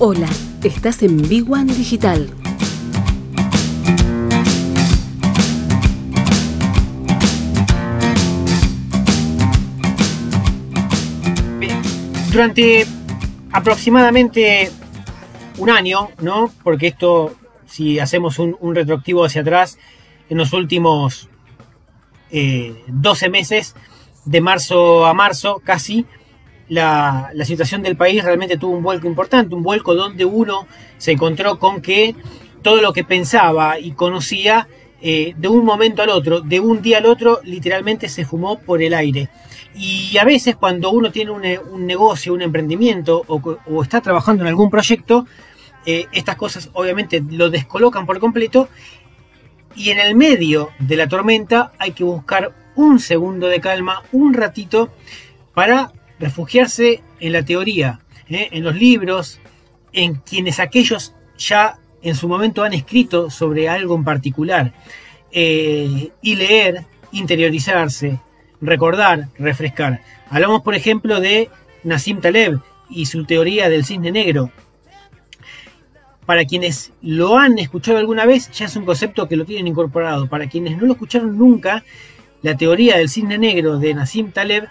Hola, estás en Big One Digital. Durante aproximadamente un año, ¿no? Porque esto, si hacemos un, retroactivo hacia atrás, en los últimos 12 eh, meses, de marzo a marzo casi, la, situación del país realmente tuvo un vuelco importante, un vuelco donde uno se encontró con que todo lo que pensaba y conocía eh, de un momento al otro, de un día al otro, literalmente se fumó por el aire. Y a veces cuando uno tiene un, negocio, un emprendimiento o, está trabajando en algún proyecto, eh, estas cosas obviamente lo descolocan por completo y en el medio de la tormenta hay que buscar un segundo de calma, un ratito, para refugiarse en la teoría, ¿eh? en los libros, en quienes aquellos ya en su momento han escrito sobre algo en particular, eh, y leer, interiorizarse, recordar, refrescar. Hablamos, por ejemplo, de Nassim Taleb y su teoría del cisne negro. Para quienes lo han escuchado alguna vez, ya es un concepto que lo tienen incorporado. Para quienes no lo escucharon nunca, la teoría del cisne negro de Nassim Taleb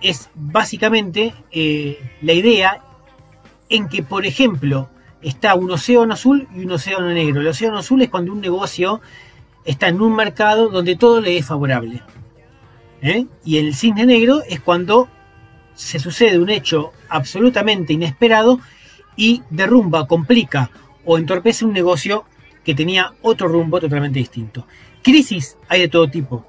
es básicamente eh, la idea en que, por ejemplo, está un océano azul y un océano negro. El océano azul es cuando un negocio está en un mercado donde todo le es favorable. ¿eh? Y el cisne negro es cuando se sucede un hecho absolutamente inesperado y derrumba, complica o entorpece un negocio que tenía otro rumbo totalmente distinto. Crisis hay de todo tipo,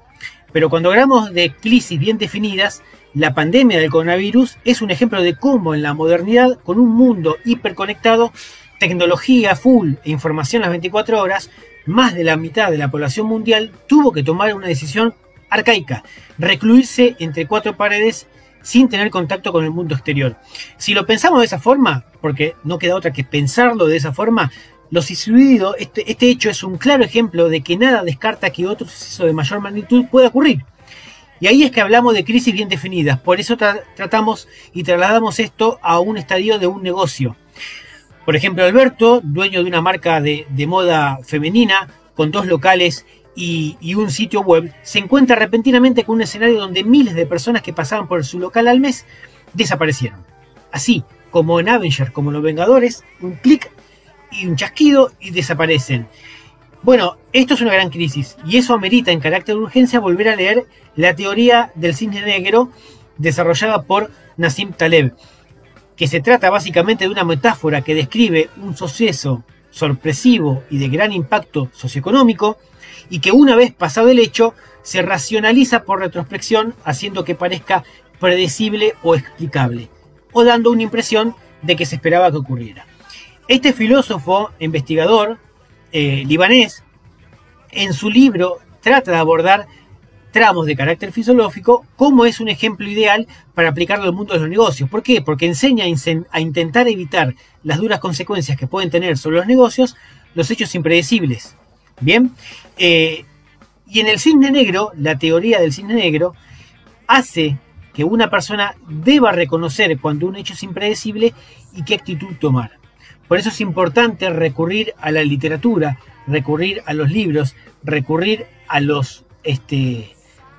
pero cuando hablamos de crisis bien definidas, la pandemia del coronavirus es un ejemplo de cómo en la modernidad, con un mundo hiperconectado, tecnología full e información las 24 horas, más de la mitad de la población mundial tuvo que tomar una decisión arcaica, recluirse entre cuatro paredes sin tener contacto con el mundo exterior. Si lo pensamos de esa forma, porque no queda otra que pensarlo de esa forma, lo sucedido, este, este hecho es un claro ejemplo de que nada descarta que otro suceso de mayor magnitud pueda ocurrir. Y ahí es que hablamos de crisis bien definidas. Por eso tratamos y trasladamos esto a un estadio de un negocio. Por ejemplo, Alberto, dueño de una marca de, moda femenina, con dos locales y, y, un sitio web, se encuentra repentinamente con un escenario donde miles de personas que pasaban por su local al mes desaparecieron. Así como en Avenger, como en Los Vengadores, un clic y un chasquido y desaparecen. Bueno, esto es una gran crisis y eso amerita en carácter de urgencia volver a leer la teoría del cisne negro desarrollada por Nassim Taleb, que se trata básicamente de una metáfora que describe un suceso sorpresivo y de gran impacto socioeconómico y que una vez pasado el hecho se racionaliza por retrospección haciendo que parezca predecible o explicable o dando una impresión de que se esperaba que ocurriera. Este filósofo investigador eh, libanés, en su libro trata de abordar tramos de carácter filosófico como es un ejemplo ideal para aplicarlo al mundo de los negocios. ¿Por qué? Porque enseña a, intentar evitar las duras consecuencias que pueden tener sobre los negocios los hechos impredecibles. Bien, eh, y en el cisne negro, la teoría del cisne negro hace que una persona deba reconocer cuando un hecho es impredecible y qué actitud tomar. Por eso es importante recurrir a la literatura, recurrir a los libros, recurrir a los este,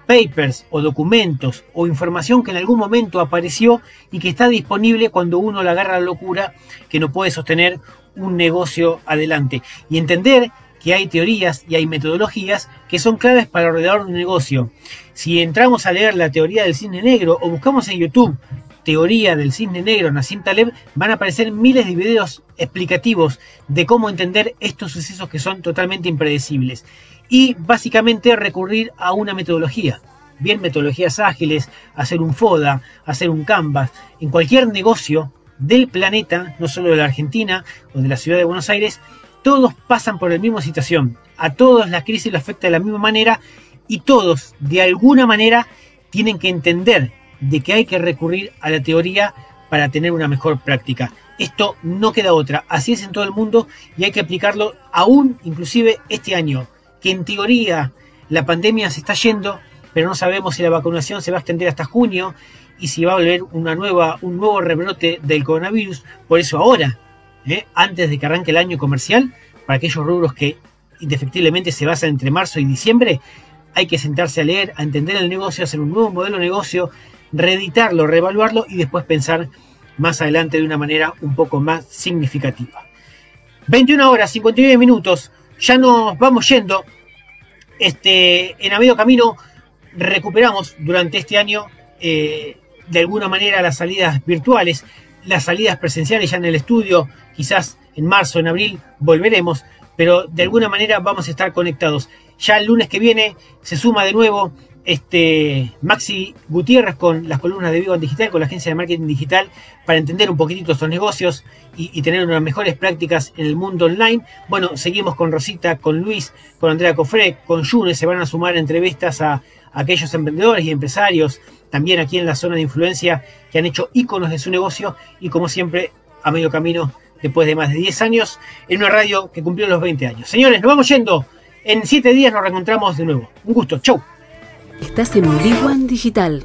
papers o documentos o información que en algún momento apareció y que está disponible cuando uno la agarra la locura que no puede sostener un negocio adelante. Y entender que hay teorías y hay metodologías que son claves para ordenar un negocio. Si entramos a leer la teoría del cine negro o buscamos en YouTube teoría del cisne negro Nassim Taleb, van a aparecer miles de videos explicativos de cómo entender estos sucesos que son totalmente impredecibles. Y básicamente recurrir a una metodología. Bien metodologías ágiles, hacer un FODA, hacer un Canvas. En cualquier negocio del planeta, no solo de la Argentina o de la ciudad de Buenos Aires, todos pasan por la misma situación. A todos la crisis les afecta de la misma manera y todos, de alguna manera, tienen que entender de que hay que recurrir a la teoría para tener una mejor práctica. Esto no queda otra, así es en todo el mundo y hay que aplicarlo aún inclusive este año, que en teoría la pandemia se está yendo, pero no sabemos si la vacunación se va a extender hasta junio y si va a volver una nueva, un nuevo rebrote del coronavirus. Por eso ahora ¿eh? antes de que arranque el año comercial, para aquellos rubros que indefectiblemente se basan entre marzo y diciembre, hay que sentarse a leer, a entender el negocio, hacer un nuevo modelo de negocio, reeditarlo, reevaluarlo y después pensar más adelante de una manera un poco más significativa. 21 horas, 59 minutos, ya nos vamos yendo. Este, en a medio camino recuperamos durante este año eh, de alguna manera las salidas virtuales, las salidas presenciales ya en el estudio, quizás en marzo, en abril volveremos, pero de alguna manera vamos a estar conectados. Ya el lunes que viene se suma de nuevo este Maxi Gutiérrez con las columnas de Vivo Digital, con la agencia de marketing digital, para entender un poquitito estos negocios y, tener unas mejores prácticas en el mundo online. Bueno, seguimos con Rosita, con Luis, con Andrea Cofré, con June, se van a sumar entrevistas a, a aquellos emprendedores y empresarios, también aquí en la zona de influencia, que han hecho íconos de su negocio y como siempre, a medio camino, después de más de 10 años, en una radio que cumplió los 20 años. Señores, nos vamos yendo. En 7 días nos reencontramos de nuevo. Un gusto. Chau. Estás en Big Digital.